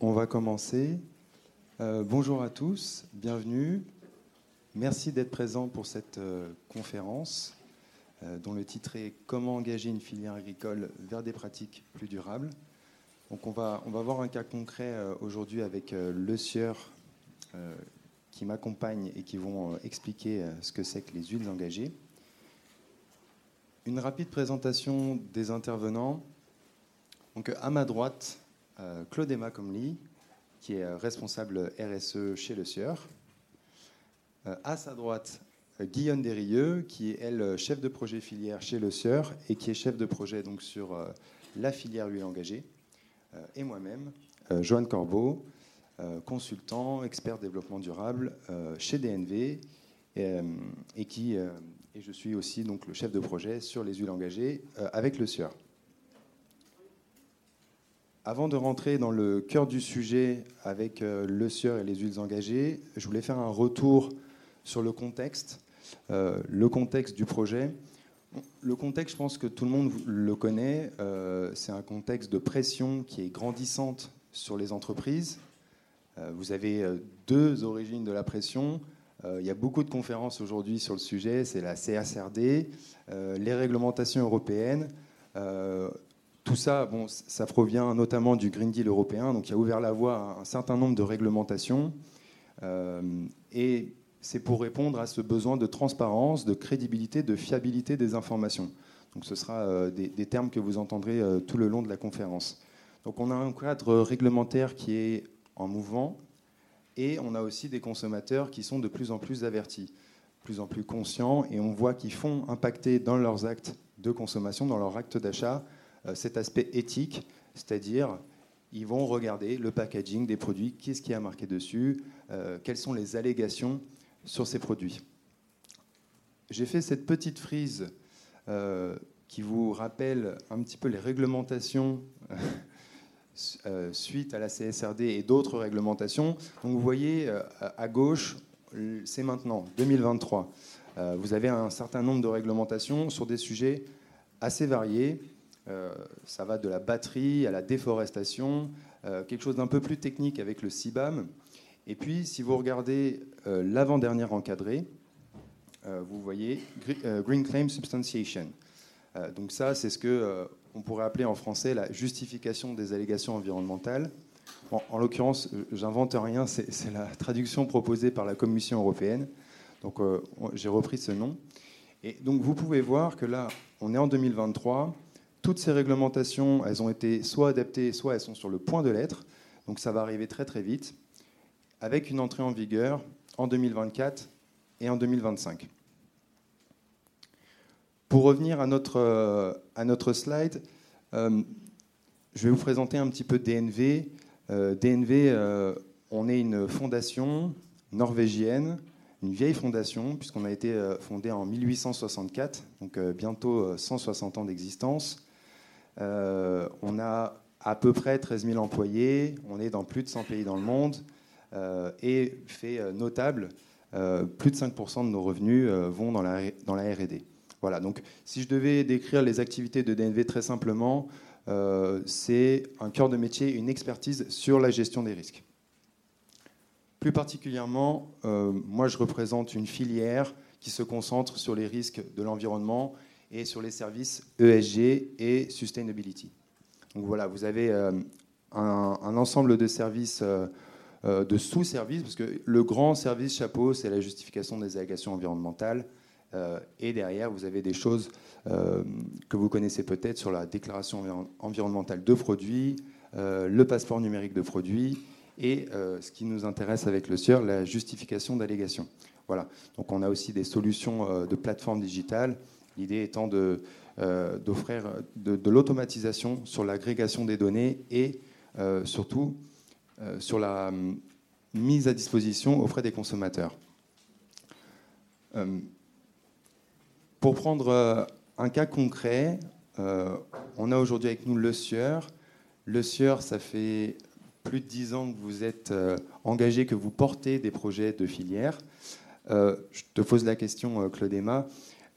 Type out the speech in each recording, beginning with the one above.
On va commencer. Euh, bonjour à tous, bienvenue. Merci d'être présents pour cette euh, conférence euh, dont le titre est Comment engager une filière agricole vers des pratiques plus durables. Donc on va, on va voir un cas concret aujourd'hui avec le sieur qui m'accompagne et qui vont expliquer ce que c'est que les huiles engagées. Une rapide présentation des intervenants. Donc à ma droite, Claude Emma Comly, qui est responsable RSE chez Le Sieur. Euh, à sa droite, Guillaume Desrieux, qui est, elle, chef de projet filière chez Le Sieur et qui est chef de projet donc, sur euh, la filière huile engagée. Euh, et moi-même, Joanne Corbeau, consultant, expert développement durable chez DNV et, qui, et je suis aussi donc, le chef de projet sur les huiles engagées avec Le Sieur. Avant de rentrer dans le cœur du sujet avec euh, le sieur et les huiles engagées, je voulais faire un retour sur le contexte, euh, le contexte du projet. Le contexte, je pense que tout le monde le connaît, euh, c'est un contexte de pression qui est grandissante sur les entreprises. vous avez deux origines de la pression. il y a beaucoup de conférences aujourd'hui sur le sujet, c'est la CSRD, les réglementations européennes. Tout ça, bon, ça provient notamment du Green Deal européen, donc il a ouvert la voie à un certain nombre de réglementations. Euh, et c'est pour répondre à ce besoin de transparence, de crédibilité, de fiabilité des informations. Donc ce sera euh, des, termes que vous entendrez euh, tout le long de la conférence. Donc on a un cadre réglementaire qui est en mouvement et on a aussi des consommateurs qui sont de plus en plus avertis, plus en plus conscients et on voit qu'ils font impacter dans leurs actes de consommation, dans leurs actes d'achat, cet aspect éthique, c'est-à-dire ils vont regarder le packaging des produits, qu'est-ce qui a marqué dessus, euh, quelles sont les allégations sur ces produits. J'ai fait cette petite frise euh, qui vous rappelle un petit peu les réglementations suite à la CSRD et d'autres réglementations. Donc vous voyez à gauche, c'est maintenant, 2023. vous avez un certain nombre de réglementations sur des sujets assez variés euh, ça va de la batterie à la déforestation, euh, quelque chose d'un peu plus technique avec le CIBAM. Et puis, si vous regardez euh, l'avant-dernière encadrée, vous voyez Green Claim Substantiation. donc ça, c'est ce que on pourrait appeler en français la justification des allégations environnementales. en l'occurrence, j'invente rien, c'est la traduction proposée par la Commission européenne. Donc j'ai repris ce nom. Et donc vous pouvez voir que là, on est en 2023 toutes ces réglementations, elles ont été soit adaptées, soit elles sont sur le point de l'être. Donc ça va arriver très très vite, avec une entrée en vigueur en 2024 et en 2025. Pour revenir à notre, euh, slide, euh, je vais vous présenter un petit peu DNV. Euh, DNV, on est une fondation norvégienne, une vieille fondation, puisqu'on a été fondé en 1864, donc bientôt 160 ans d'existence. Euh, on a à peu près 13 000 employés, on est dans plus de 100 pays dans le monde, euh, et fait euh, notable, plus de 5% de nos revenus vont dans la, dans la RD. Voilà, donc si je devais décrire les activités de DNV très simplement, c'est un cœur de métier, une expertise sur la gestion des risques. Plus particulièrement, moi je représente une filière qui se concentre sur les risques de l'environnement et sur les services ESG et Sustainability. Donc voilà, vous avez euh, un, ensemble de services, euh, euh, de sous-services, parce que le grand service chapeau, c'est la justification des allégations environnementales. et derrière, vous avez des choses que vous connaissez peut-être sur la déclaration environnementale de produits, le passeport numérique de produits et ce qui nous intéresse avec le SIER, la justification d'allégations. Voilà. Donc on a aussi des solutions de plateforme digitale L'idée étant euh, d'offrir de, l'automatisation sur l'agrégation des données et euh, surtout euh, sur la mise à disposition auprès des consommateurs. pour prendre un cas concret, on a aujourd'hui avec nous le Sieur. Le Sieur, ça fait plus de dix ans que vous êtes engagé, que vous portez des projets de filière. je te pose la question, Claude Emma.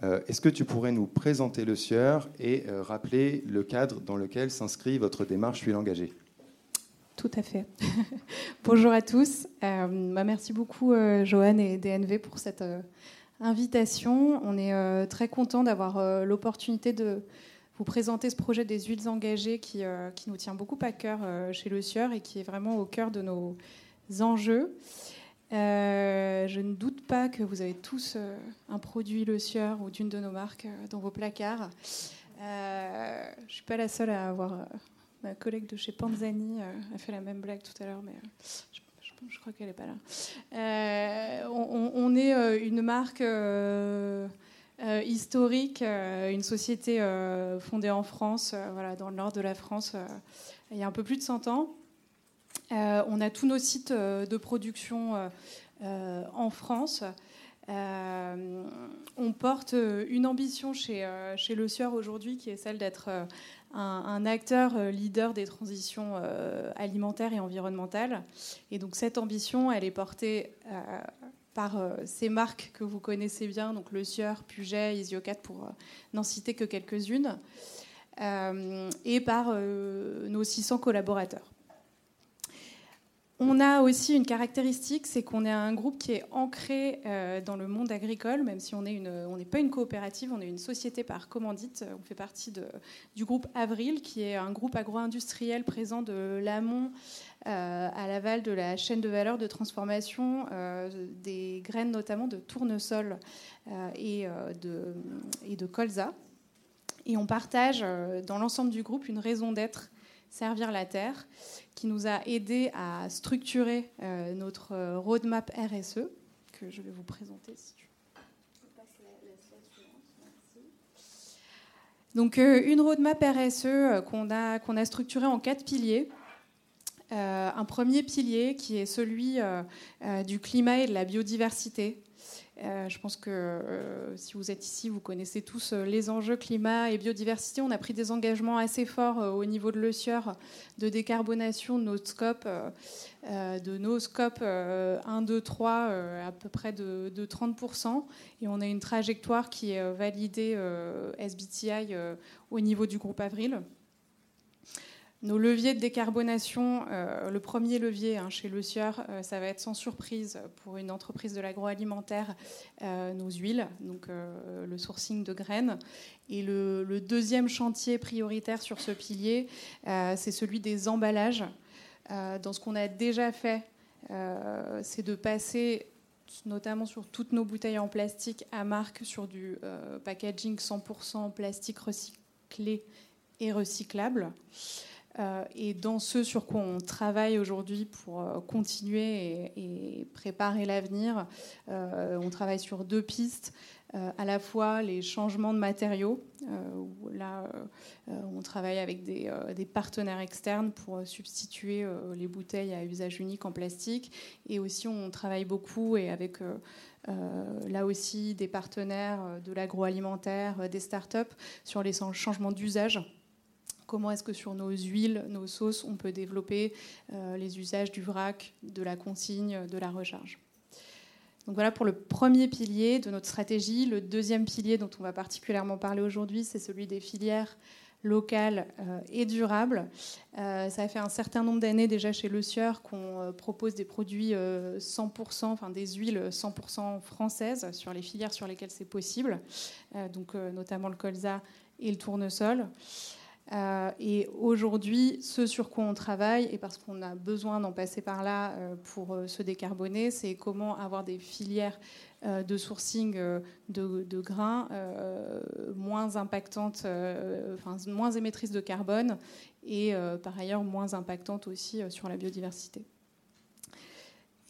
Euh, est-ce que tu pourrais nous présenter le Sieur et euh, rappeler le cadre dans lequel s'inscrit votre démarche Huile engagée? Tout à fait. Bonjour à tous. Euh, bah, merci beaucoup, Joanne et DNV, pour cette invitation. On est très content d'avoir l'opportunité de vous présenter ce projet des huiles engagées qui nous tient beaucoup à cœur chez Le Sieur et qui est vraiment au cœur de nos enjeux. Je ne doute pas que vous avez tous un produit Le Sieur ou d'une de nos marques dans vos placards. je ne suis pas la seule à avoir Ma collègue de chez Panzani euh, a fait la même blague tout à l'heure, mais euh, je, crois qu'elle n'est pas là. Euh, on, est une marque historique, une société fondée en France, voilà, dans le nord de la France, il y a un peu plus de 100 ans. On a tous nos sites de production en France. on porte une ambition chez, Le Sieur aujourd'hui qui est celle d'être un, acteur euh, leader des transitions euh, alimentaires et environnementales. Et donc cette ambition, elle est portée euh, par ces marques que vous connaissez bien, donc Le Sieur, Puget, Isiocat, pour n'en citer que quelques-unes, et par nos 600 collaborateurs. On a aussi une caractéristique, c'est qu'on est un groupe qui est ancré euh, dans le monde agricole, même si on n'est pas une coopérative, on est une société par commandite. On fait partie du groupe Avril, qui est un groupe agro-industriel présent de l'amont euh, à l'aval de la chaîne de valeur de transformation euh, des graines, notamment de tournesol et de colza. Et on partage dans l'ensemble du groupe une raison d'être Servir la Terre, qui nous a aidé à structurer euh, notre euh, roadmap RSE, que je vais vous présenter si tu Donc euh, une roadmap RSE qu'on a, qu'on a structurée en quatre piliers. un premier pilier qui est celui du climat et de la biodiversité. Euh, je pense que euh, si vous êtes ici, vous connaissez tous euh, les enjeux climat et biodiversité. On a pris des engagements assez forts au niveau de l'ESIEUR de décarbonation de nos scopes, de nos scopes 1, 2, 3 à peu près de, de, 30%. Et on a une trajectoire qui est validée SBTI au niveau du groupe Avril. Nos leviers de décarbonation, euh, le premier levier hein, chez Le Sieur, euh, ça va être sans surprise pour une entreprise de l'agroalimentaire, euh, nos huiles, donc le sourcing de graines. Et le, deuxième chantier prioritaire sur ce pilier, c'est celui des emballages. dans ce qu'on a déjà fait, c'est de passer notamment sur toutes nos bouteilles en plastique à marque sur du packaging 100% plastique recyclé et recyclable. Euh, et dans ce sur quoi on travaille aujourd'hui pour euh, continuer et, préparer l'avenir, euh, on travaille sur deux pistes. à la fois les changements de matériaux, où là on travaille avec des, partenaires externes pour substituer les bouteilles à usage unique en plastique, et aussi on travaille beaucoup et avec là aussi des partenaires de l'agroalimentaire, des startups sur les changements d'usage comment est-ce que sur nos huiles, nos sauces, on peut développer euh, les usages du vrac, de la consigne, de la recharge. Donc voilà pour le premier pilier de notre stratégie. Le deuxième pilier dont on va particulièrement parler aujourd'hui, c'est celui des filières locales euh, et durables. Euh, ça fait un certain nombre d'années déjà chez Le Sieur qu'on propose des produits 100%, enfin des huiles 100% françaises sur les filières sur lesquelles c'est possible, donc notamment le colza et le tournesol. Euh, et aujourd'hui, ce sur quoi on travaille, et parce qu'on a besoin d'en passer par là euh, pour euh, se décarboner, c'est comment avoir des filières de sourcing de, grains moins impactantes, enfin moins émettrices de carbone, et par ailleurs moins impactantes aussi sur la biodiversité.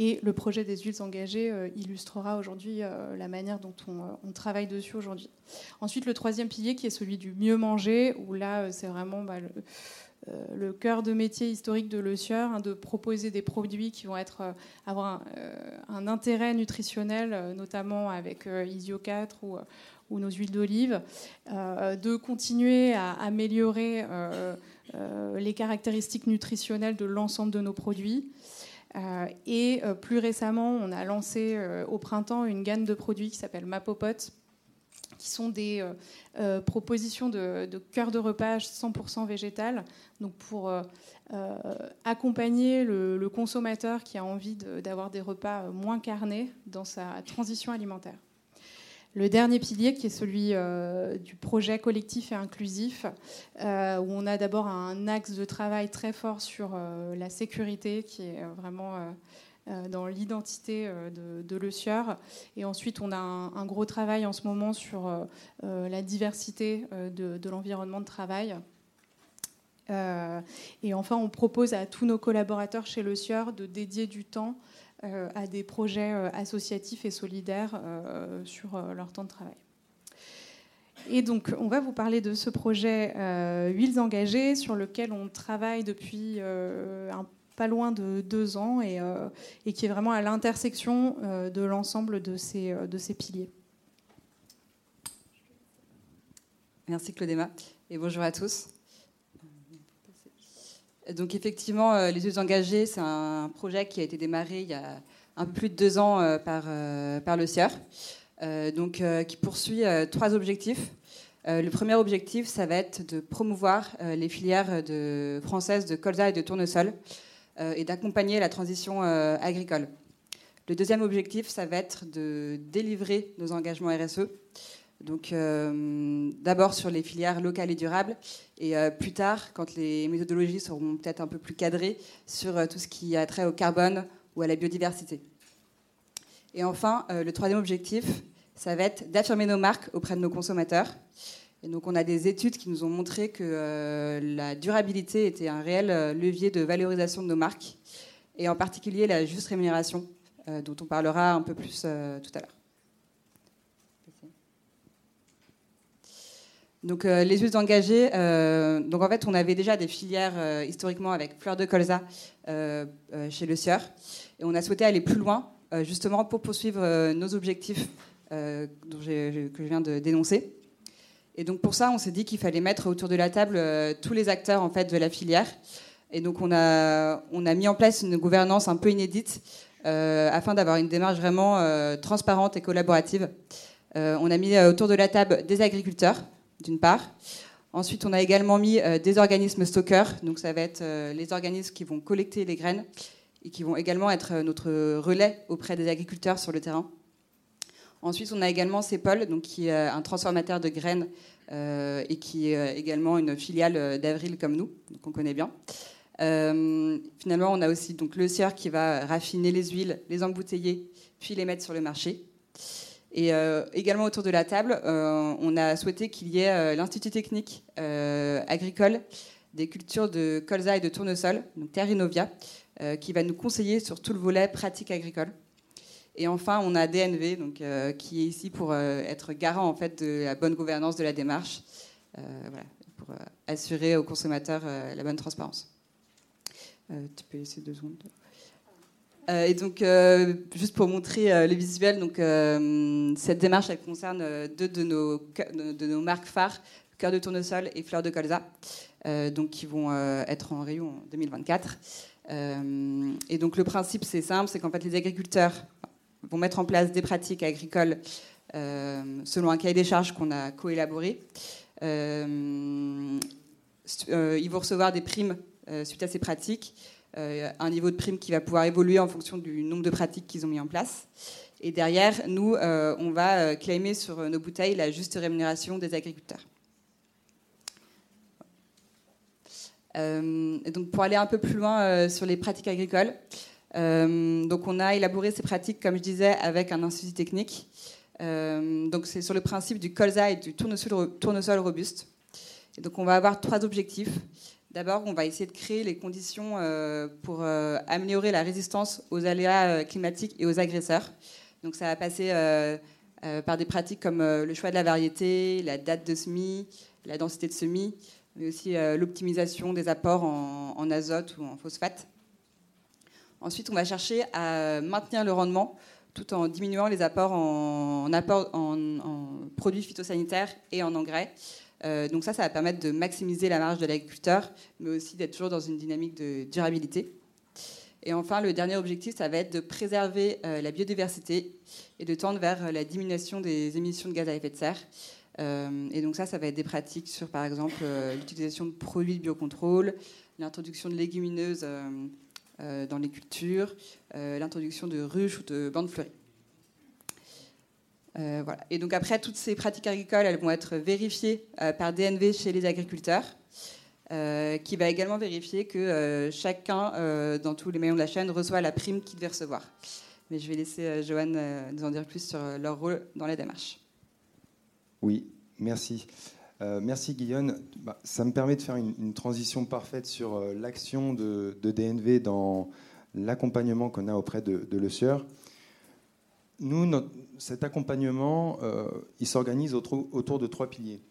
Et le projet des huiles engagées euh, illustrera aujourd'hui euh, la manière dont euh, on, travaille dessus aujourd'hui. Ensuite, le troisième pilier qui est celui du mieux manger, où là, c'est vraiment bah, le, cœur de métier historique de Le Sieur, hein, de proposer des produits qui vont être, avoir un, intérêt nutritionnel, notamment avec Isio 4 ou, ou nos huiles d'olive, de continuer à améliorer les caractéristiques nutritionnelles de l'ensemble de nos produits. Euh, et euh, plus récemment, on a lancé euh, au printemps une gamme de produits qui s'appelle Mapopot, qui sont des propositions de, cœur de repas 100% végétal, pour accompagner le, consommateur qui a envie d'avoir des repas moins carnés dans sa transition alimentaire. Le dernier pilier, qui est celui euh, du projet collectif et inclusif, euh, où on a d'abord un axe de travail très fort sur euh, la sécurité, qui est vraiment dans l'identité de, Sieur. Et ensuite, on a un, gros travail en ce moment sur la diversité de, de l'environnement de travail. et enfin, on propose à tous nos collaborateurs chez Le Sieur de dédier du temps à des projets euh, associatifs et solidaires euh, sur leur temps de travail. Et donc, on va vous parler de ce projet Huiles engagées, sur lequel on travaille depuis pas loin de deux ans et, qui est vraiment à l'intersection de l'ensemble de ces, de ces piliers. Merci Claudéma et bonjour à tous. Donc effectivement, euh, Les Yeux Engagés, c'est un projet qui a été démarré il y a un peu plus de deux ans euh, par, euh, par le CIER, donc, qui poursuit trois objectifs. le premier objectif, ça va être de promouvoir les filières françaises de colza et de tournesol et d'accompagner la transition agricole. Le deuxième objectif, ça va être de délivrer nos engagements RSE donc euh, d'abord sur les filières locales et durables, et euh, plus tard, quand les méthodologies seront peut-être un peu plus cadrées, sur euh, tout ce qui a trait au carbone ou à la biodiversité. Et enfin, le troisième objectif, ça va être d'affirmer nos marques auprès de nos consommateurs. Et donc on a des études qui nous ont montré que la durabilité était un réel levier de valorisation de nos marques, et en particulier la juste rémunération, dont on parlera un peu plus tout à l'heure. Donc euh, les huiles engagées, euh, donc en fait on avait déjà des filières euh, historiquement avec fleurs de colza chez Le Sieur et on a souhaité aller plus loin justement pour poursuivre nos objectifs que je viens de dénoncer. Et donc pour ça on s'est dit qu'il fallait mettre autour de la table tous les acteurs en fait de la filière. Et donc on a, on a mis en place une gouvernance un peu inédite afin d'avoir une démarche vraiment transparente et collaborative. on a mis autour de la table des agriculteurs, d'une part. Ensuite, on a également mis euh, des organismes stockeurs, donc ça va être euh, les organismes qui vont collecter les graines et qui vont également être euh, notre relais auprès des agriculteurs sur le terrain. Ensuite, on a également CEPOL, donc qui est un transformateur de graines et qui est également une filiale d'Avril comme nous, donc on connaît bien. finalement, on a aussi donc le CIR qui va raffiner les huiles, les embouteiller, puis les mettre sur le marché. Et euh, également autour de la table, euh, on a souhaité qu'il y ait euh, l'Institut technique agricole des cultures de colza et de tournesol, donc Terrinovia, qui va nous conseiller sur tout le volet pratique agricole. Et enfin, on a DNV, donc, qui est ici pour être garant en fait, de la bonne gouvernance de la démarche, pour assurer aux consommateurs la bonne transparence. tu peux laisser deux secondes. Euh, et donc, euh, juste pour montrer euh, les visuels, donc, cette démarche, elle concerne deux de nos, de nos marques phares, Cœur de tournesol et Fleur de colza, donc, qui vont être en rayon en 2024. et donc, le principe, c'est simple, c'est qu'en fait, les agriculteurs vont mettre en place des pratiques agricoles selon un cahier des charges qu'on a coélaboré. ils vont recevoir des primes suite à ces pratiques. Euh, un niveau de prime qui va pouvoir évoluer en fonction du nombre de pratiques qu'ils ont mis en place. Et derrière, nous, euh, on va euh, claimer sur nos bouteilles la juste rémunération des agriculteurs. donc pour aller un peu plus loin sur les pratiques agricoles, donc on a élaboré ces pratiques, comme je disais, avec un institut technique. donc c'est sur le principe du colza et du tournesol, tournesol robuste. Donc on va avoir trois objectifs. D'abord, on va essayer de créer les conditions euh, pour euh, améliorer la résistance aux aléas euh, climatiques et aux agresseurs. Donc ça va passer par des pratiques comme le choix de la variété, la date de semis, la densité de semis, mais aussi l'optimisation des apports en, azote ou en phosphate. Ensuite, on va chercher à maintenir le rendement tout en diminuant les apports en produits phytosanitaires et en engrais. Euh, donc ça, ça va permettre de maximiser la marge de l'agriculteur, mais aussi d'être toujours dans une dynamique de durabilité. Et enfin, le dernier objectif, ça va être de préserver la biodiversité et de tendre vers la diminution des émissions de gaz à effet de serre. et donc ça, ça va être des pratiques sur, par exemple, l'utilisation de produits de biocontrôle, l'introduction de légumineuses dans les cultures, l'introduction de ruches ou de bandes fleuries. Euh. Et donc après, toutes ces pratiques agricoles, elles vont être vérifiées euh, par DNV chez les agriculteurs, euh, qui va également vérifier que chacun, dans tous les maillons de la chaîne, reçoit la prime qu'il devait recevoir. Mais je vais laisser Joanne nous en dire plus sur leur rôle dans la démarche. Oui, merci. merci Guillaume. Bah, ça me permet de faire une, transition parfaite sur l'action de, DNV dans l'accompagnement qu'on a auprès de, de Le Nous, cet accompagnement, euh, il s'organise autour, de trois piliers.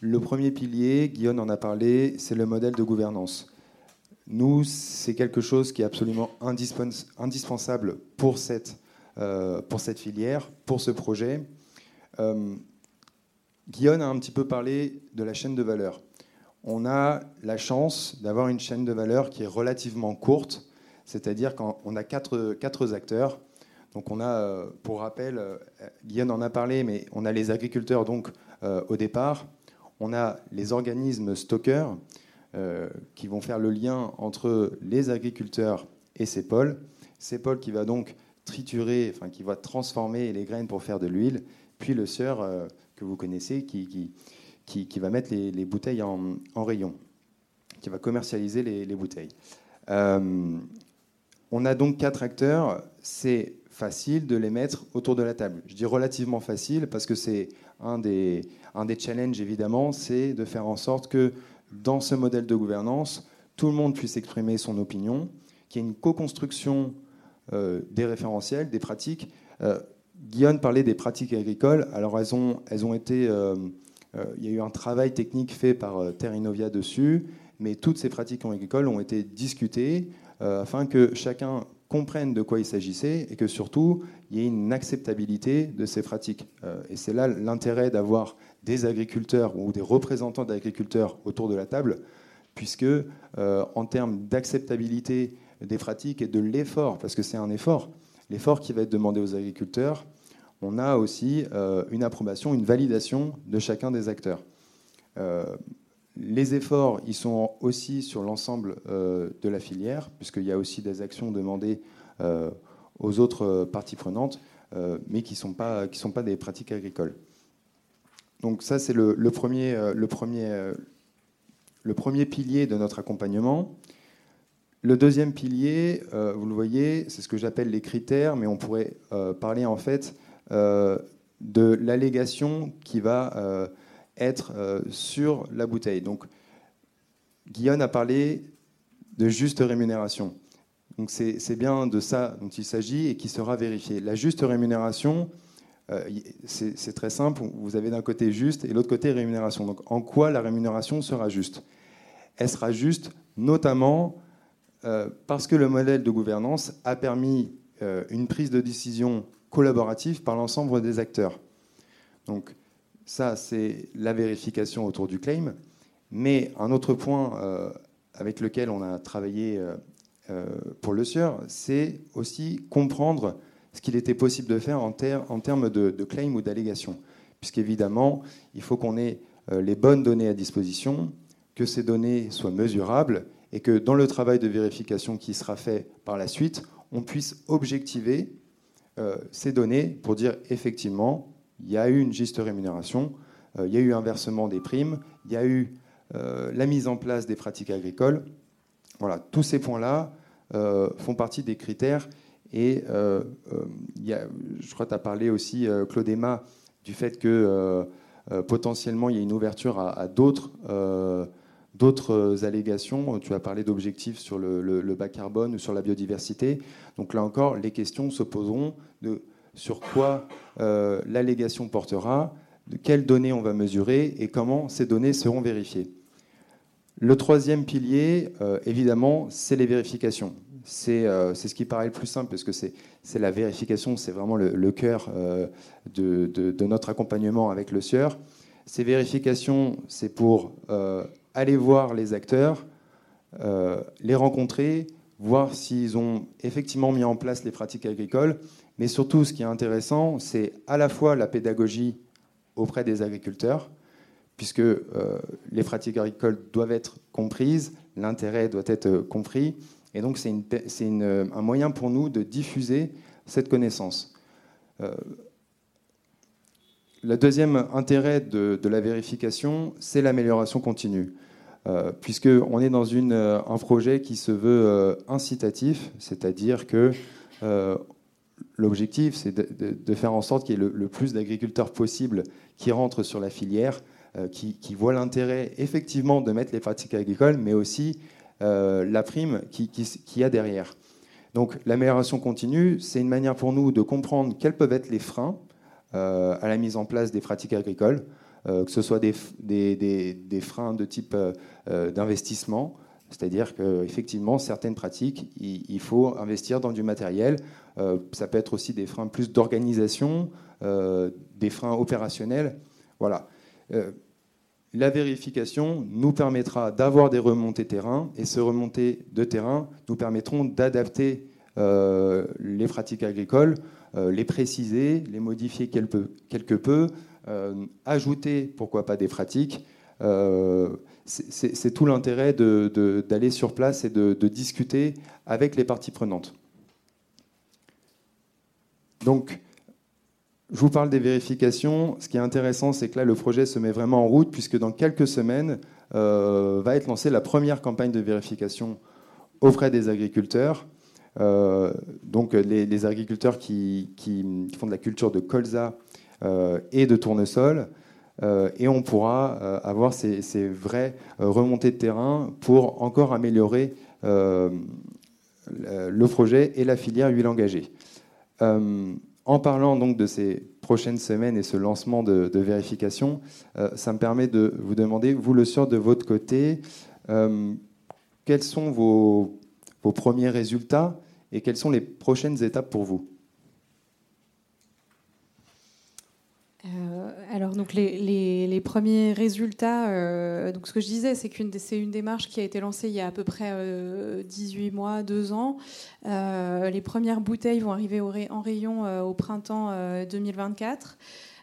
Le premier pilier, Guillaume en a parlé, c'est le modèle de gouvernance. Nous, c'est quelque chose qui est absolument indispensable pour cette, euh, pour cette filière, pour ce projet. Euh, Guillaume a un petit peu parlé de la chaîne de valeur. On a la chance d'avoir une chaîne de valeur qui est relativement courte, c'est-à-dire qu'on a quatre acteurs donc on a, euh, pour rappel, euh, Guillaume en a parlé, mais on a les agriculteurs donc euh, au départ, on a les organismes stockeurs qui vont faire le lien entre les agriculteurs et CEPOL. CEPOL qui va donc triturer, enfin qui va transformer les graines pour faire de l'huile, puis le sieur que vous connaissez qui, qui, va mettre les, bouteilles en, rayon, qui va commercialiser les, les bouteilles. on a donc quatre acteurs. C'est facile de les mettre autour de la table. Je dis relativement facile parce que c'est un des, un des challenges, évidemment, c'est de faire en sorte que dans ce modèle de gouvernance, tout le monde puisse exprimer son opinion, qu'il y ait une co-construction euh, des référentiels, des pratiques. Euh, Guillaume parlait des pratiques agricoles. Alors, elles ont, elles ont été. Euh, il y a eu un travail technique fait par Terre dessus, mais toutes ces pratiques agricoles ont été discutées afin que chacun comprennent de quoi il s'agissait et que surtout, il y ait une acceptabilité de ces pratiques. Euh, et c'est là l'intérêt d'avoir des agriculteurs ou des représentants d'agriculteurs autour de la table, puisque euh, en termes d'acceptabilité des pratiques et de l'effort, parce que c'est un effort, l'effort qui va être demandé aux agriculteurs, on a aussi euh, une approbation, une validation de chacun des acteurs. Les efforts, ils sont aussi sur l'ensemble euh, de la filière, puisqu'il y a aussi des actions demandées euh, aux autres parties prenantes, euh, mais qui ne sont, pas, sont pas des pratiques agricoles. Donc ça, c'est le, premier, le, premier, le premier pilier de notre accompagnement. Le deuxième pilier, vous le voyez, c'est ce que j'appelle les critères, mais on pourrait parler en fait de l'allégation qui va être euh, sur la bouteille. Donc, Guillaume a parlé de juste rémunération. Donc, c'est bien de ça dont il s'agit et qui sera vérifié. La juste rémunération, euh, c'est très simple. Vous avez d'un côté juste et l'autre côté rémunération. Donc, en quoi la rémunération sera juste? Elle sera juste notamment euh, parce que le modèle de gouvernance a permis une prise de décision collaborative par l'ensemble des acteurs. Donc, ça, c'est la vérification autour du claim. Mais un autre point euh, avec lequel on a travaillé euh, euh, pour le SIER, c'est aussi comprendre ce qu'il était possible de faire en, termes de, claim ou d'allégation. Puisqu'évidemment, il faut qu'on ait les bonnes données à disposition, que ces données soient mesurables et que dans le travail de vérification qui sera fait par la suite, on puisse objectiver ces données pour dire effectivement il y a eu une juste rémunération, euh, il y a eu un versement des primes, il y a eu euh, la mise en place des pratiques agricoles. Voilà, tous ces points-là euh, font partie des critères. Et je crois que tu as parlé aussi, Claude Emma, du fait que potentiellement il y a une ouverture à, d'autres allégations. Tu as parlé d'objectifs sur le, le, bas carbone ou sur la biodiversité. Donc là encore, les questions se poseront de sur quoi euh, l'allégation portera, de quelles données on va mesurer et comment ces données seront vérifiées. Le troisième pilier, euh, évidemment, c'est les vérifications. Euh, c'est ce qui paraît le plus simple parce que c'est la vérification, c'est vraiment le, cœur de, notre accompagnement avec le SIER. Ces vérifications, c'est pour aller voir les acteurs, les rencontrer, voir s'ils ont effectivement mis en place les pratiques agricoles, mais surtout ce qui est intéressant, c'est à la fois la pédagogie auprès des agriculteurs, puisque euh, les pratiques agricoles doivent être comprises, l'intérêt doit être compris, et donc c'est un moyen pour nous de diffuser cette connaissance. Euh, le deuxième intérêt de, la vérification, c'est l'amélioration continue. Euh, puisqu'on est dans euh, un projet qui se veut incitatif, c'est-à-dire que l'objectif, c'est de, faire en sorte qu'il y ait le, plus d'agriculteurs possible qui rentrent sur la filière, qui, voient l'intérêt effectivement de mettre les pratiques agricoles, mais aussi la prime qui, qui, y a derrière. Donc l'amélioration continue, c'est une manière pour nous de comprendre quels peuvent être les freins euh, à la mise en place des pratiques agricoles, euh, que ce soit des, freins de type euh, d'investissement, c'est-à-dire qu'effectivement, certaines pratiques, il, faut investir dans du matériel. ça peut être aussi des freins plus d'organisation, des freins opérationnels. Voilà. la vérification nous permettra d'avoir des remontées terrain, et ces remontées de terrain nous permettront d'adapter les pratiques agricoles euh, les préciser, les modifier quelque peu, euh, ajouter, pourquoi pas, des pratiques. Euh, c'est tout l'intérêt d'aller sur place et de, discuter avec les parties prenantes. Donc, je vous parle des vérifications. Ce qui est intéressant, c'est que là, le projet se met vraiment en route, puisque dans quelques semaines, va être lancée la première campagne de vérification auprès des agriculteurs. Euh, donc les, agriculteurs qui, font de la culture de colza euh, et de tournesol. Euh, et on pourra avoir ces, vraies remontées de terrain pour encore améliorer le projet et la filière huile engagée. en parlant donc de ces prochaines semaines et ce lancement de, vérification, ça me permet de vous demander, vous le sort de votre côté, quels sont vos premiers résultats et quelles sont les prochaines étapes pour vous euh, alors donc les, premiers résultats, euh, donc ce que je disais, c'est qu'une c'est une démarche qui a été lancée il y a à peu près 18 euh, mois, 2 ans. les premières bouteilles vont arriver en rayon au printemps 2024.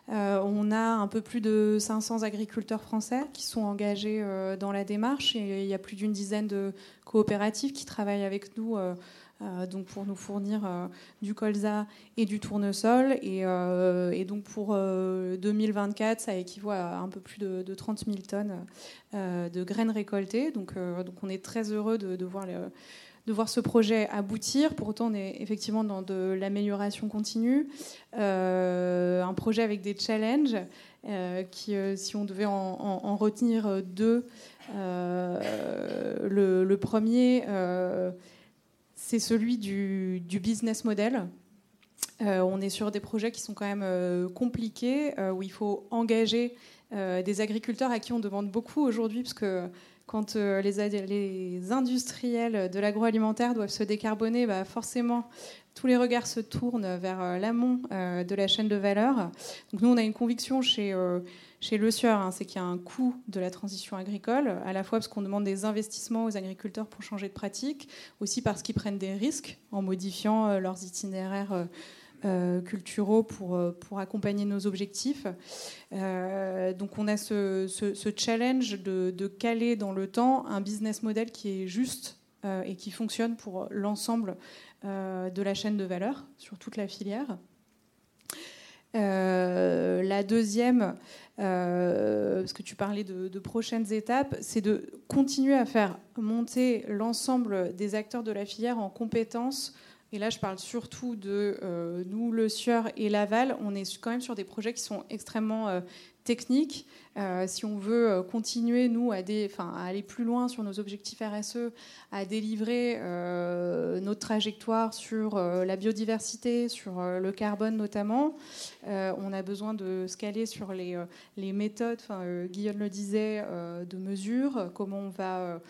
on a un peu plus de 500 agriculteurs français qui sont engagés dans la démarche et il y a plus d'une dizaine de coopératives qui travaillent avec nous euh, donc pour nous fournir euh, du colza et du tournesol. Et, euh, donc pour 2024, ça équivaut à un peu plus de, 30 000 tonnes de graines récoltées. Donc, donc on est très heureux de, voir de voir ce projet aboutir. Pour autant, on est effectivement dans de l'amélioration continue. un projet avec des challenges qui, si on devait en, retenir deux, le, premier, c'est celui du, business model. Euh, on est sur des projets qui sont quand même euh, compliqués, euh, où il faut engager des agriculteurs à qui on demande beaucoup aujourd'hui, parce que quand les, industriels de l'agroalimentaire doivent se décarboner, bah, forcément, tous les regards se tournent vers l'amont de la chaîne de valeur. Donc nous, on a une conviction chez chez Le Sieur, hein, c'est qu'il y a un coût de la transition agricole, à la fois parce qu'on demande des investissements aux agriculteurs pour changer de pratique, aussi parce qu'ils prennent des risques en modifiant euh, leurs itinéraires euh, euh, culturaux pour, pour accompagner nos objectifs. donc on a ce, challenge de, caler dans le temps un business model qui est juste et qui fonctionne pour l'ensemble de la chaîne de valeur sur toute la filière. La deuxième, euh, parce que tu parlais de, prochaines étapes, c'est de continuer à faire monter l'ensemble des acteurs de la filière en compétences. Et là, je parle surtout de euh, nous, le Sieur et Laval. On est quand même sur des projets qui sont extrêmement euh, techniques. Euh, si on veut euh, continuer, nous, à, aller plus loin sur nos objectifs RSE, à délivrer euh, notre trajectoire sur la biodiversité, sur le carbone notamment, on a besoin de se caler sur les, méthodes, Guillaume le disait, de mesure, comment on va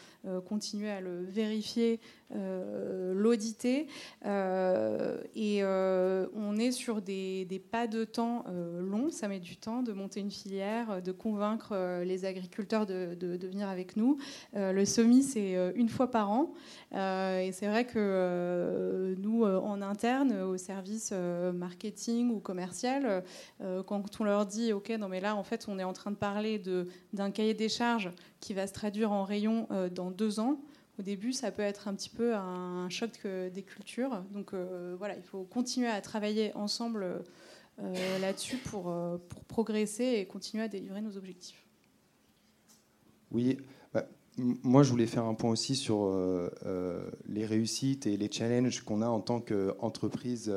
continuer à le vérifier, l'auditeur audité et on est sur des, des, pas de temps longs. Ça met du temps de monter une filière, de convaincre les agriculteurs de, venir avec nous. le SOMI, c'est une fois par an. et c'est vrai que nous, en interne, au service marketing ou commercial, quand on leur dit, OK, non mais là, en fait, on est en train de parler d'un cahier des charges qui va se traduire en rayon euh, dans deux ans. Au début, ça peut être un petit peu un choc des cultures. Donc euh, voilà, il faut continuer à travailler ensemble euh, là-dessus pour, pour progresser et continuer à délivrer nos objectifs. Oui, bah, moi je voulais faire un point aussi sur les réussites et les challenges qu'on a en tant qu'entreprise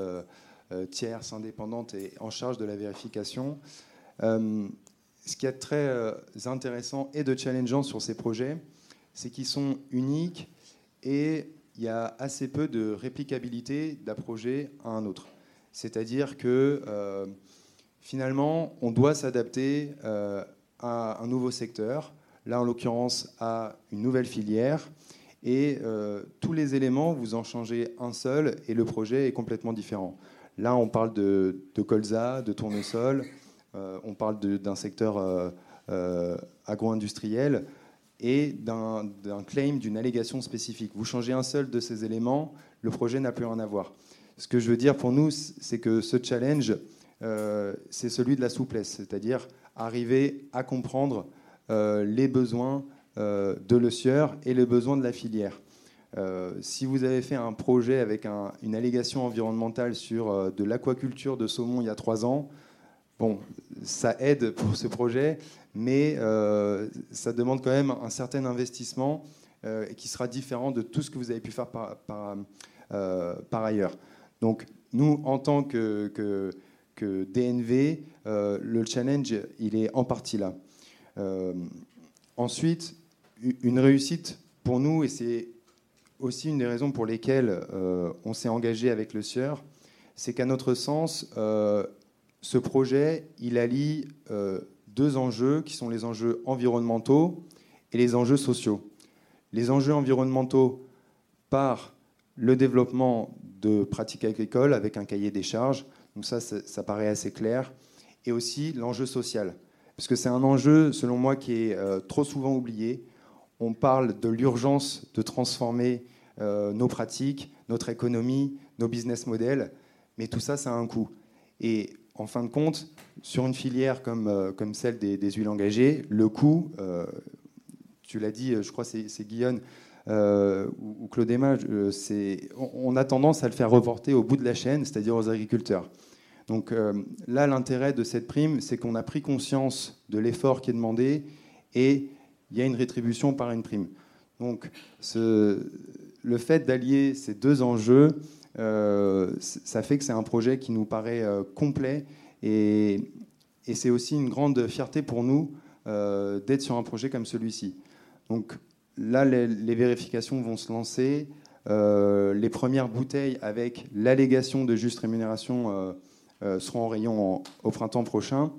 tierce, indépendante et en charge de la vérification ce qui est très euh, intéressant et de challengeant sur ces projets, c'est qu'ils sont uniques et il y a assez peu de réplicabilité d'un projet à un autre. C'est-à-dire que euh, finalement, on doit s'adapter euh, à un nouveau secteur, là en l'occurrence à une nouvelle filière, et tous les éléments, vous en changez un seul et le projet est complètement différent. Là, on parle de, de colza, de tournesol, euh, on parle d'un secteur euh, euh, agro-industriel et d'un claim, d'une allégation spécifique. Vous changez un seul de ces éléments, le projet n'a plus rien à voir. Ce que je veux dire pour nous, c'est que ce challenge, c'est celui de la souplesse, c'est-à-dire arriver à comprendre les besoins de le sieur et les besoins de la filière. si vous avez fait un projet avec une allégation environnementale sur de l'aquaculture de saumon il y a trois ans, Bon, ça aide pour ce projet, mais euh, ça demande quand même un certain investissement euh, qui sera différent de tout ce que vous avez pu faire par, euh, ailleurs. Donc, nous, en tant que, DNV, le challenge, il est en partie là. ensuite, une réussite pour nous, et c'est aussi une des raisons pour lesquelles on s'est engagé avec le SIEUR, c'est qu'à notre sens, ce projet, il allie euh, deux enjeux qui sont les enjeux environnementaux et les enjeux sociaux. Les enjeux environnementaux par le développement de pratiques agricoles avec un cahier des charges, donc ça, ça, paraît assez clair, et aussi l'enjeu social, parce que c'est un enjeu, selon moi, qui est euh, trop souvent oublié. On parle de l'urgence de transformer euh, nos pratiques, notre économie, nos business models, mais tout ça, ça a un coût. Et en fin de compte, sur une filière comme, euh, comme celle des, huiles engagées, le coût, tu l'as dit, je crois c'est Guillaume euh, ou, Claude Emma, c'est, on a tendance à le faire reporter au bout de la chaîne, c'est-à-dire aux agriculteurs. Donc là, l'intérêt de cette prime, c'est qu'on a pris conscience de l'effort qui est demandé et il y a une rétribution par une prime. Donc le fait d'allier ces deux enjeux, euh, ça fait que c'est un projet qui nous paraît euh, complet et, c'est aussi une grande fierté pour nous euh, d'être sur un projet comme celui-ci. Donc là, les, vérifications vont se lancer. les premières bouteilles avec l'allégation de juste rémunération seront en rayon au printemps prochain.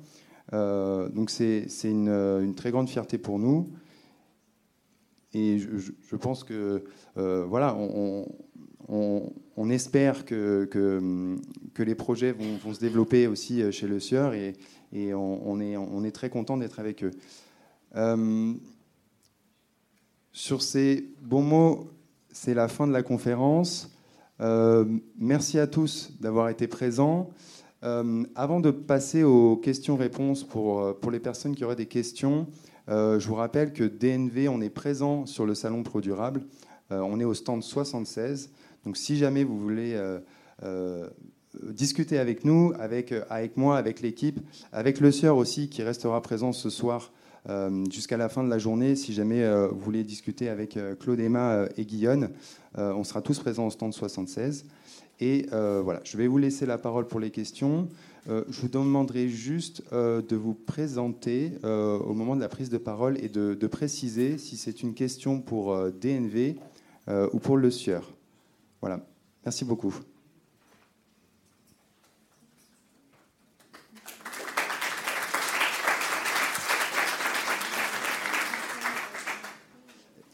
donc c'est une, très grande fierté pour nous. Et je, pense que voilà, on, espère que, les projets vont, se développer aussi euh, chez le Sieur et, on, est, très content d'être avec eux. Euh, sur ces bons mots, c'est la fin de la conférence. Euh, merci à tous d'avoir été présents. avant de passer aux questions-réponses pour, pour les personnes qui auraient des questions, je vous rappelle que DNV, on est présent sur le Salon Pro Durable. on est au stand 76. Donc si jamais vous voulez euh, euh, discuter avec nous, avec, euh, avec moi, avec l'équipe, avec le sieur aussi qui restera présent ce soir jusqu'à la fin de la journée, si jamais vous voulez discuter avec Claude Emma et Guillaume, on sera tous présents au stand 76. Et voilà, je vais vous laisser la parole pour les questions. je vous demanderai juste de vous présenter au moment de la prise de parole et de, de préciser si c'est une question pour DNV ou pour le sieur. Voilà. Merci beaucoup.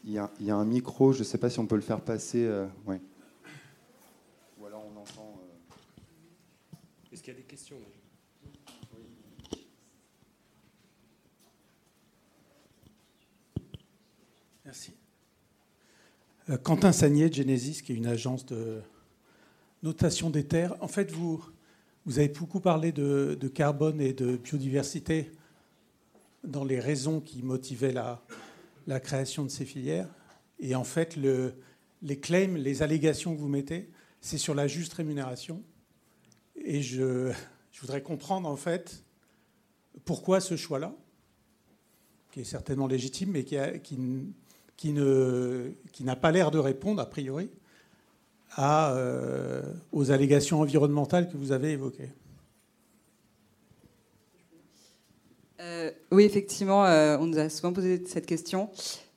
Il y, a, un micro, je ne sais pas si on peut le faire passer. Euh, entend. Est-ce qu'il y a des questions Merci. Quentin Sagnier de Genesis, qui est une agence de notation des terres. En fait, vous, vous avez beaucoup parlé de, carbone et de biodiversité dans les raisons qui motivaient la, la création de ces filières. Et en fait, le, les claims, les allégations que vous mettez, c'est sur la juste rémunération. Et je, voudrais comprendre en fait pourquoi ce choix-là, qui est certainement légitime, mais qui, qui, ne, qui n'a pas l'air de répondre, a priori, euh, aux allégations environnementales que vous avez évoquées. Euh, oui, effectivement, euh, on nous a souvent posé cette question.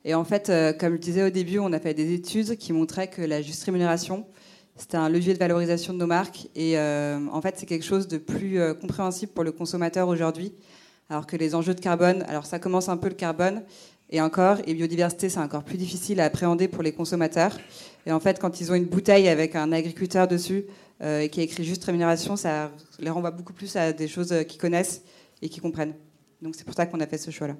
Et en fait, comme je disais au début, on a fait des études qui montraient que la juste rémunération, c'était un levier de valorisation de nos marques. Et en fait, c'est quelque chose de plus compréhensible pour le consommateur aujourd'hui. Alors que les enjeux de carbone, alors ça commence un peu le carbone, et encore, et biodiversité, c'est encore plus difficile à appréhender pour les consommateurs. Et en fait, quand ils ont une bouteille avec un agriculteur dessus euh, et qui a écrit juste rémunération, ça les renvoie beaucoup plus à des choses euh, qu'ils connaissent et qu'ils comprennent. Donc c'est pour ça qu'on a fait ce choix-là.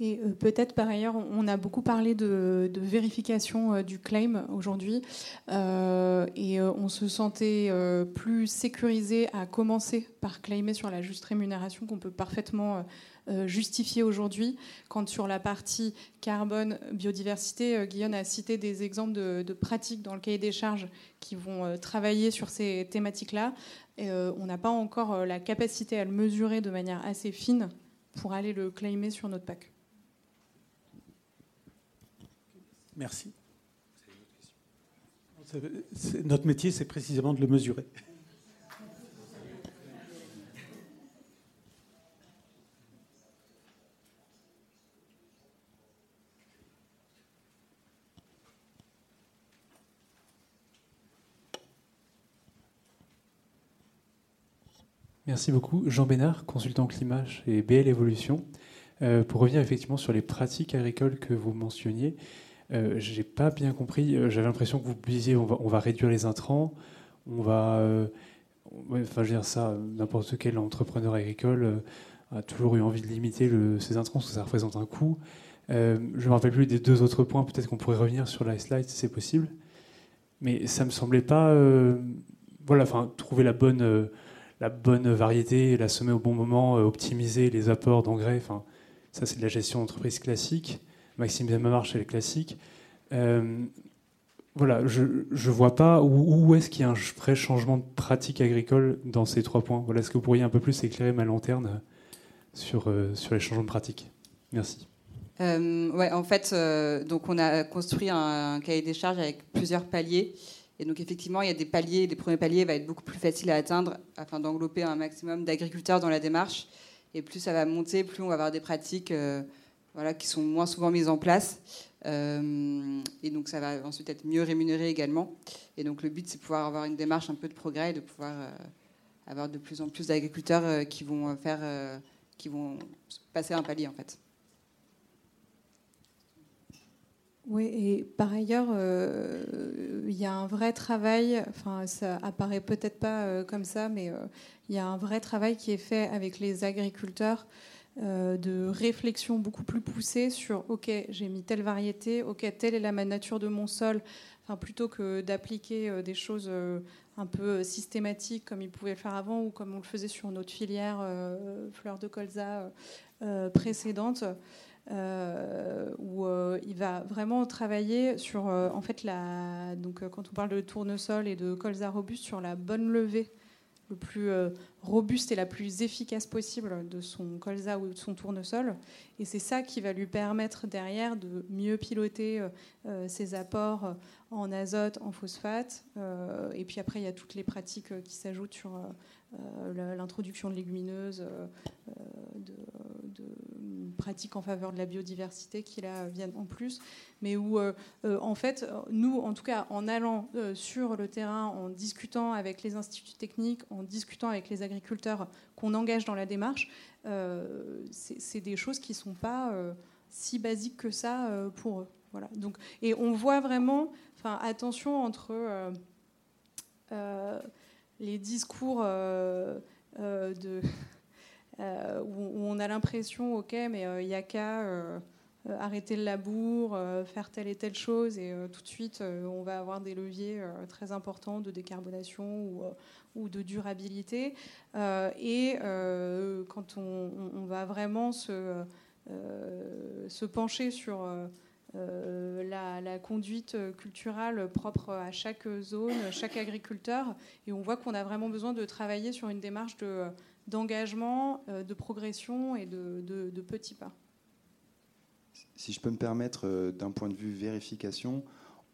Et euh, peut-être par ailleurs, on a beaucoup parlé de, vérification du claim aujourd'hui, et on se sentait plus sécurisé à commencer par claimer sur la juste rémunération qu'on peut parfaitement euh, justifié aujourd'hui, quand sur la partie carbone, biodiversité, euh, Guillaume a cité des exemples de, pratiques dans le cahier des charges qui vont euh, travailler sur ces thématiques-là. on n'a pas encore la capacité à le mesurer de manière assez fine pour aller le claimer sur notre PAC. Merci. Notre métier, c'est précisément de le mesurer. Merci beaucoup. Jean Bénard, consultant climat chez BL Evolution. Euh, pour revenir effectivement sur les pratiques agricoles que vous mentionniez, euh, je n'ai pas bien compris. Euh, j'avais l'impression que vous disiez on va, réduire les intrants, on va. enfin, je veux dire ça, n'importe quel entrepreneur agricole a toujours eu envie de limiter ces intrants parce que ça représente un coût. je ne me rappelle plus des deux autres points. Peut-être qu'on pourrait revenir sur la slide si c'est possible. Mais ça me semblait pas. voilà, enfin, trouver la bonne la bonne variété, la semer au bon moment, euh, optimiser les apports d'engrais. Enfin, ça, c'est de la gestion d'entreprise classique. Maximiser ma marche, c'est classique. Euh, voilà, je ne vois pas où, est-ce qu'il y a un vrai changement de pratique agricole dans ces trois points. Voilà, est-ce que vous pourriez un peu plus éclairer ma lanterne sur, euh, sur les changements de pratique? Merci. ouais, en fait, donc on a construit un, cahier des charges avec plusieurs paliers. Et donc effectivement, il y a des paliers. Les premiers paliers vont être beaucoup plus faciles à atteindre afin d'englober un maximum d'agriculteurs dans la démarche. Et plus ça va monter, plus on va avoir des pratiques euh, voilà, qui sont moins souvent mises en place. Euh, et donc ça va ensuite être mieux rémunéré également. Et donc le but, c'est de pouvoir avoir une démarche un peu de progrès et de pouvoir euh, avoir de plus en plus d'agriculteurs qui vont faire, qui vont passer un palier en fait. Oui, et par ailleurs, euh, il y a un vrai travail, enfin ça apparaît peut-être pas euh, comme ça, mais euh, il y a un vrai travail qui est fait avec les agriculteurs de réflexion beaucoup plus poussée sur OK, j'ai mis telle variété, OK, telle est la nature de mon sol, enfin, plutôt que d'appliquer des choses un peu systématiques comme ils pouvaient le faire avant ou comme on le faisait sur notre filière fleur de colza précédente. Euh, où euh, il va vraiment travailler sur, euh, en fait, la, donc, quand on parle de tournesol et de colza robuste, sur la bonne levée le plus robuste et la plus efficace possible de son colza ou de son tournesol. Et c'est ça qui va lui permettre derrière de mieux piloter ses apports en azote, en phosphate. et puis après, il y a toutes les pratiques qui s'ajoutent sur l'introduction de légumineuses, pratiques en faveur de la biodiversité qui là viennent en plus, mais où euh, euh, en fait nous, en tout cas en allant euh, sur le terrain, en discutant avec les instituts techniques, en discutant avec les agriculteurs qu'on engage dans la démarche, c'est des choses qui sont pas si basiques que ça pour eux. Voilà. Donc, et on voit vraiment, enfin, attention entre les discours de, où, on a l'impression, ok, mais il n'y a qu'à euh, arrêter le labour, euh, faire telle et telle chose, et euh, tout de suite, on va avoir des leviers très importants de décarbonation ou, de durabilité. et quand on, va vraiment se, pencher sur la, conduite culturelle propre à chaque zone, chaque agriculteur, et on voit qu'on a vraiment besoin de travailler sur une démarche d'engagement, de, progression et de petits pas si je peux me permettre, euh, d'un point de vue vérification,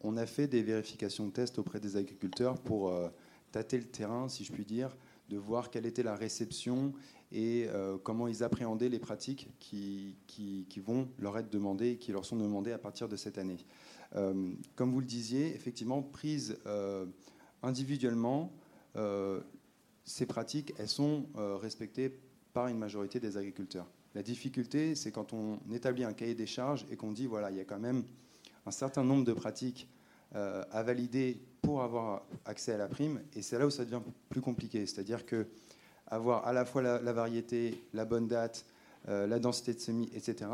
on a fait des vérifications de tests auprès des agriculteurs pour euh, tâter le terrain, si je puis dire, de voir quelle était la réception et euh, comment ils appréhendaient les pratiques qui, qui, vont leur être demandées et qui leur sont demandées à partir de cette année. comme vous le disiez, effectivement, prises individuellement, ces pratiques, elles sont respectées par une majorité des agriculteurs. La difficulté, c'est quand on établit un cahier des charges et qu'on dit, voilà, il y a quand même un certain nombre de pratiques euh, à valider pour avoir accès à la prime, et c'est là où ça devient plus compliqué. C'est-à-dire que avoir à la fois la, variété, la bonne date, euh, la densité de semis, etc.,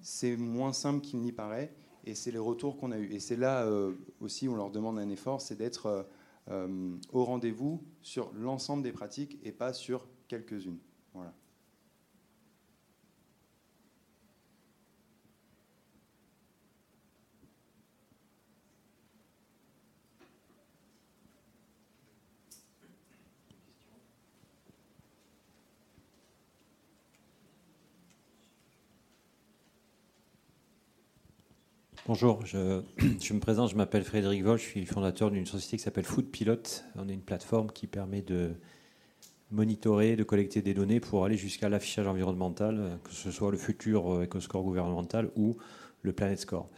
c'est moins simple qu'il n'y paraît, et c'est les retours qu'on a eus. Et c'est là euh, aussi où on leur demande un effort, c'est d'être au rendez-vous sur l'ensemble des pratiques et pas sur quelques-unes. Voilà. Bonjour, je, me présente, je m'appelle Frédéric Vol, je suis fondateur d'une société qui s'appelle Food Pilot. On est une plateforme qui permet de monitorer, de collecter des données pour aller jusqu'à l'affichage environnemental, que ce soit le futur EcoScore gouvernemental ou le Planet Score.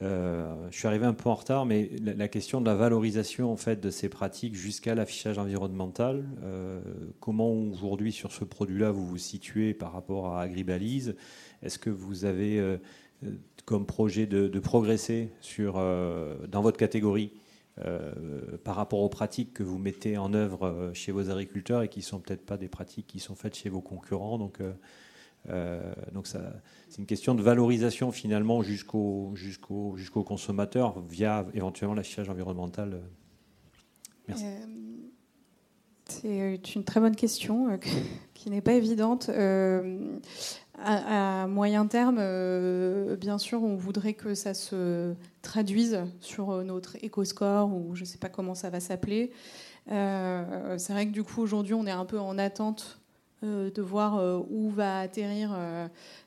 Euh, je suis arrivé un peu en retard, mais la, question de la valorisation en fait de ces pratiques jusqu'à l'affichage environnemental, euh, comment aujourd'hui sur ce produit-là vous vous situez par rapport à Agribalise? Est-ce que vous avez euh, comme projet de, progresser sur, euh, dans votre catégorie euh, par rapport aux pratiques que vous mettez en œuvre euh, chez vos agriculteurs et qui ne sont peut-être pas des pratiques qui sont faites chez vos concurrents. Donc, donc ça, c'est une question de valorisation finalement jusqu'au jusqu'au jusqu'au consommateur via éventuellement l'affichage environnemental. Merci. C'est une très bonne question qui n'est pas évidente. À, moyen terme, euh, bien sûr, on voudrait que ça se traduise sur euh, notre éco-score ou je ne sais pas comment ça va s'appeler. Euh, c'est vrai que du coup, aujourd'hui, on est un peu en attente de voir où va atterrir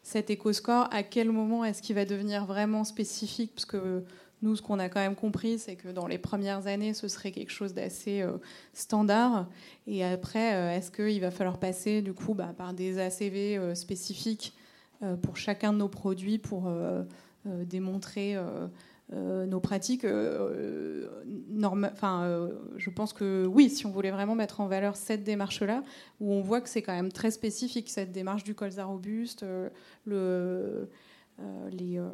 cet éco-score, à quel moment est-ce qu'il va devenir vraiment spécifique, parce que nous, ce qu'on a quand même compris, c'est que dans les premières années, ce serait quelque chose d'assez euh, standard. Et après, euh, est-ce qu'il va falloir passer du coup bah, par des ACV euh, spécifiques pour chacun de nos produits pour démontrer nos pratiques Je pense que oui, si on voulait vraiment mettre en valeur cette démarche-là, où on voit que c'est quand même très spécifique, cette démarche du colza robuste, le les, euh,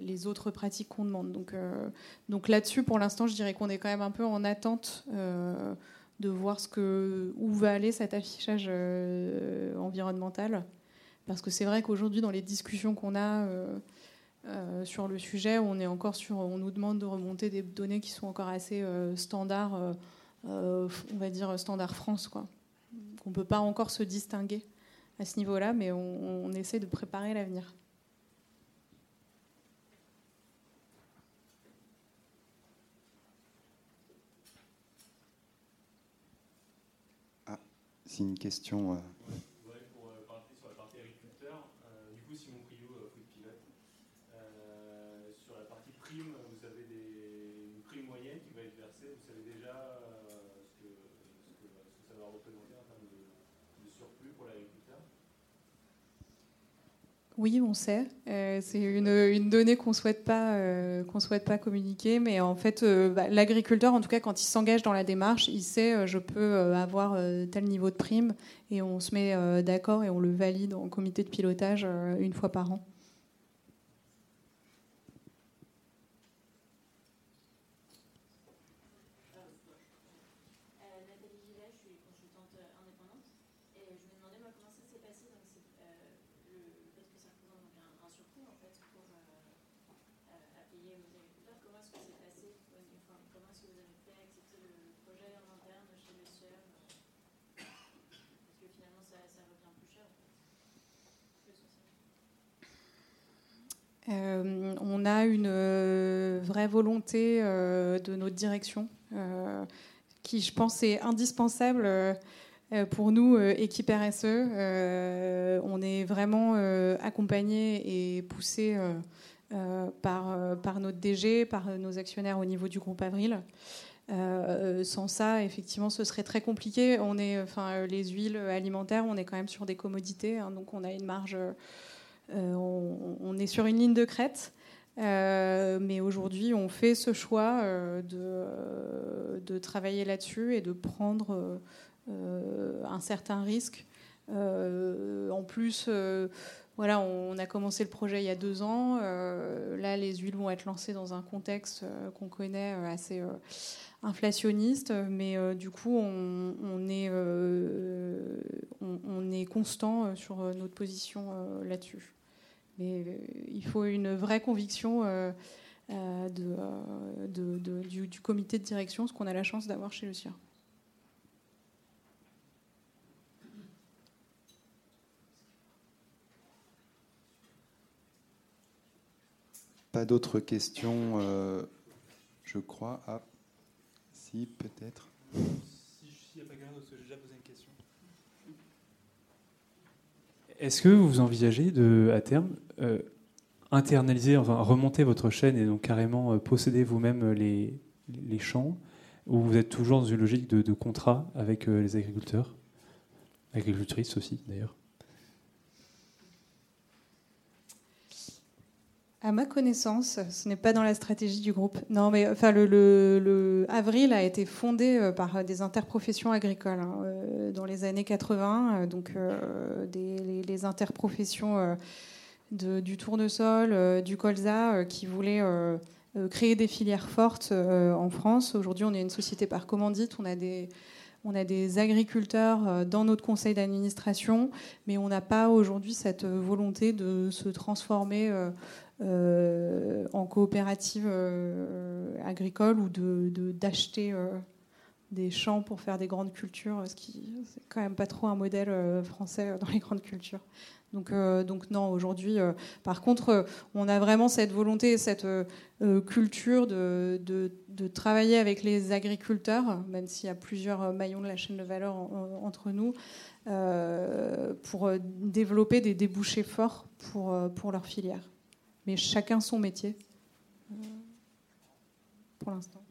les autres pratiques qu'on demande. Donc, euh, donc là-dessus, pour l'instant, je dirais qu'on est quand même un peu en attente de voir ce que, où va aller cet affichage environnemental. Parce que c'est vrai qu'aujourd'hui, dans les discussions qu'on a sur le sujet, on est encore sur, on nous demande de remonter des données qui sont encore assez standards, on va dire standard France, quoi. On ne peut pas encore se distinguer à ce niveau-là, mais on essaie de préparer l'avenir. C'est une question. Euh, pour euh, partir sur la partie agriculteur, euh, du coup, Simon Priou, Food Pilote. sur la partie prime, vous avez des, une prime moyenne qui va être versée. Vous savez déjà ce que, ce, que, ça va représenter en termes de, de surplus pour l'agriculteur oui, on sait. c'est une, donnée qu'on souhaite pas qu'on souhaite pas communiquer, mais en fait, bah, l'agriculteur, en tout cas, quand il s'engage dans la démarche, il sait je peux avoir tel niveau de prime et on se met d'accord et on le valide en comité de pilotage une fois par an. Euh, on a une euh, vraie volonté euh, de notre direction qui, je pense, est indispensable pour nous, équipe RSE. on est vraiment accompagné et poussé par, notre DG, par nos actionnaires au niveau du groupe Avril. sans ça, effectivement, ce serait très compliqué. On est, enfin, les huiles alimentaires, on est quand même sur des commodités, hein, donc on a une marge euh, on, est sur une ligne de crête. Euh, mais aujourd'hui, on fait ce choix euh, de, travailler là-dessus et de prendre un certain risque. en plus, voilà, on a commencé le projet il y a deux ans. là, les huiles vont être lancées dans un contexte qu'on connaît assez inflationniste, mais du coup, on, on, est constant sur notre position là-dessus. Mais euh, il faut une vraie conviction euh, euh, de, du, comité de direction, ce qu'on a la chance d'avoir chez le CIR. Pas d'autres questions, je crois. Ah, si, peut-être. Si, n'y a pas quelqu'un d'autre, j'ai déjà posé une question. Est-ce que vous envisagez de, à terme, euh, internaliser, enfin remonter votre chaîne et donc carrément euh, posséder vous-même euh, les, champs, ou vous êtes toujours dans une logique de, de contrat avec les agriculteurs, agricultrices aussi d'ailleurs À ma connaissance, ce n'est pas dans la stratégie du groupe. Non, mais le, Avril a été fondé euh, par des interprofessions agricoles hein, euh, dans les années 80. Euh, donc, les, interprofessions du tournesol, du colza, qui voulaient créer des filières fortes en France. Aujourd'hui, on est une société par commandite. On a des agriculteurs dans notre conseil d'administration, mais on n'a pas aujourd'hui cette volonté de se transformer en coopérative euh, agricole ou d'acheter de, euh, des champs pour faire des grandes cultures, ce qui c'est quand même pas trop un modèle français dans les grandes cultures. Donc, donc non, aujourd'hui, par contre, on a vraiment cette volonté, cette culture de, de, travailler avec les agriculteurs, même s'il y a plusieurs maillons de la chaîne de valeur entre nous, pour développer des débouchés forts pour, pour leur filière mais chacun son métier euh, pour l'instant.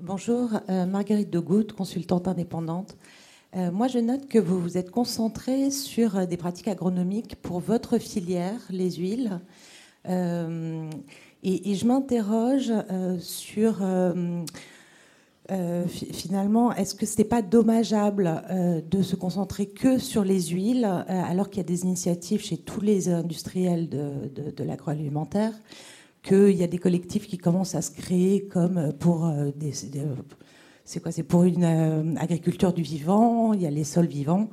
Bonjour, euh, Marguerite Degout, consultante indépendante. Euh, moi, je note que vous vous êtes concentré sur des pratiques agronomiques pour votre filière, les huiles. et, je m'interroge sur euh, finalement, est-ce que ce n'est pas dommageable euh, de se concentrer que sur les huiles, euh, alors qu'il y a des initiatives chez tous les industriels de, l'agroalimentaire, qu'il y a des collectifs qui commencent à se créer comme pour des, c'est quoi C'est pour une agriculture du vivant, il y a les sols vivants.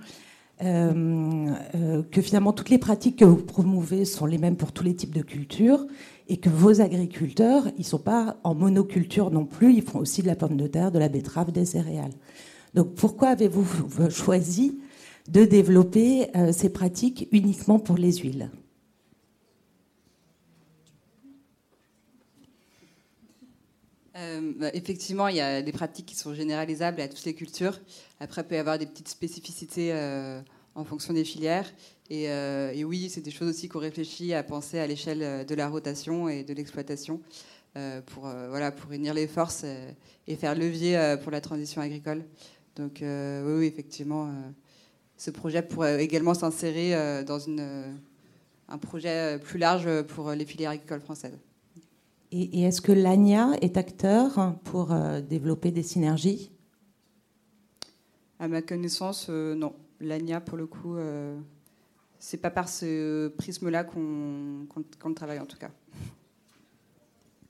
que finalement toutes les pratiques que vous promouvez sont les mêmes pour tous les types de cultures et que vos agriculteurs, ils ne sont pas en monoculture non plus, ils font aussi de la pomme de terre, de la betterave, des céréales. Donc pourquoi avez-vous choisi de développer euh, ces pratiques uniquement pour les huiles? Euh, bah, effectivement, il y a des pratiques qui sont généralisables à toutes les cultures. Après, il peut y avoir des petites spécificités euh, en fonction des filières. Euh, et, oui, c'est des choses aussi qu'on réfléchit à penser à l'échelle euh, de la rotation et de l'exploitation euh, pour, voilà, pour unir les forces et, faire levier pour la transition agricole. Donc oui, oui, effectivement, ce projet pourrait également s'insérer dans une, un projet plus large pour les filières agricoles françaises. Et, et est-ce que l'ANIA est acteur pour développer des synergies? À ma connaissance, non. L'ANIA, pour le coup, c'est pas par ce prisme-là qu'on travaille en tout cas.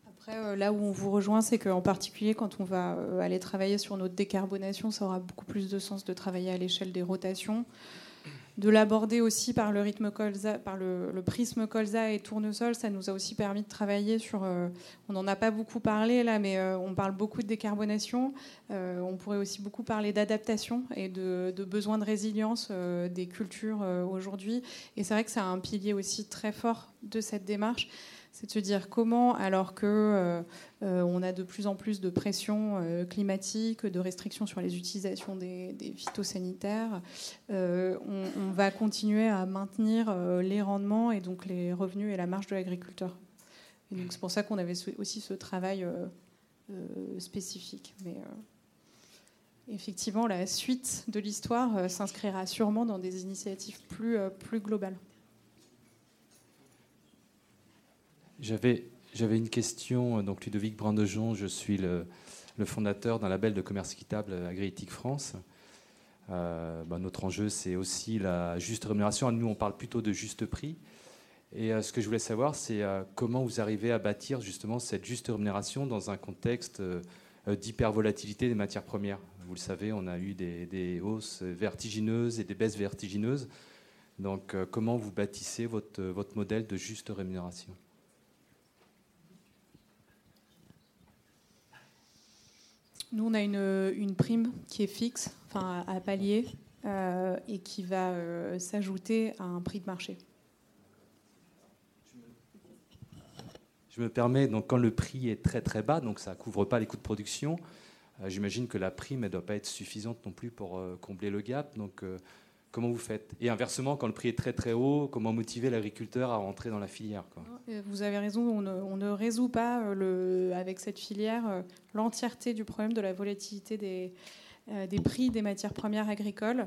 Après, là où on vous rejoint, c'est qu'en particulier, quand on va aller travailler sur notre décarbonation, ça aura beaucoup plus de sens de travailler à l'échelle des rotations de l'aborder aussi par le rythme colza, par le, prisme colza et tournesol. Ça nous a aussi permis de travailler sur. Euh, on n'en a pas beaucoup parlé là, mais euh, on parle beaucoup de décarbonation. Euh, on pourrait aussi beaucoup parler d'adaptation et de, de, besoin de résilience des cultures aujourd'hui. Et c'est vrai que c'est un pilier aussi très fort de cette démarche c'est de se dire comment, alors que euh, euh, on a de plus en plus de pression euh, climatique, de restrictions sur les utilisations des, phytosanitaires, on, va continuer à maintenir les rendements et donc les revenus et la marge de l'agriculteur. Donc c'est pour ça qu'on avait aussi ce travail spécifique. Mais effectivement, la suite de l'histoire s'inscrira sûrement dans des initiatives plus globales. J'avais, une question. Donc, Ludovic Brandejon, je suis le, fondateur d'un label de commerce équitable Agriéthique France. Euh, bah, notre enjeu, c'est aussi la juste rémunération. Nous, on parle plutôt de juste prix. Et euh, ce que je voulais savoir, c'est euh, comment vous arrivez à bâtir justement cette juste rémunération dans un contexte d'hypervolatilité des matières premières? Vous le savez, on a eu des, hausses vertigineuses et des baisses vertigineuses. Donc, comment vous bâtissez votre modèle de juste rémunération? Nous, on a une, prime qui est fixe, enfin à, palier, euh, et qui va euh, s'ajouter à un prix de marché. Je me permets, donc quand le prix est très très bas, donc ça ne couvre pas les coûts de production, euh, j'imagine que la prime ne doit pas être suffisante non plus pour combler le gap. Donc Comment vous faites? Et inversement, quand le prix est très très haut, comment motiver l'agriculteur à rentrer dans la filière Vous avez raison, on ne, résout pas euh, avec cette filière euh, l'entièreté du problème de la volatilité des, euh, prix des matières premières agricoles.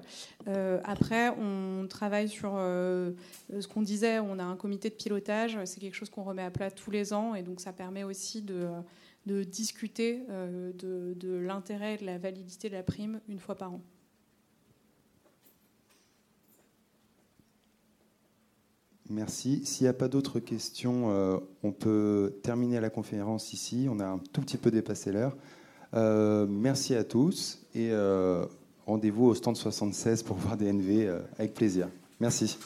après, on travaille sur ce qu'on disait, on a un comité de pilotage, c'est quelque chose qu'on remet à plat tous les ans, et donc ça permet aussi de, discuter de l'intérêt et de la validité de la prime une fois par an. Merci. S'il n'y a pas d'autres questions, euh, on peut terminer la conférence ici. On a un tout petit peu dépassé l'heure. Euh, merci à tous et euh, rendez-vous au stand 76 pour voir DNV avec plaisir. Merci.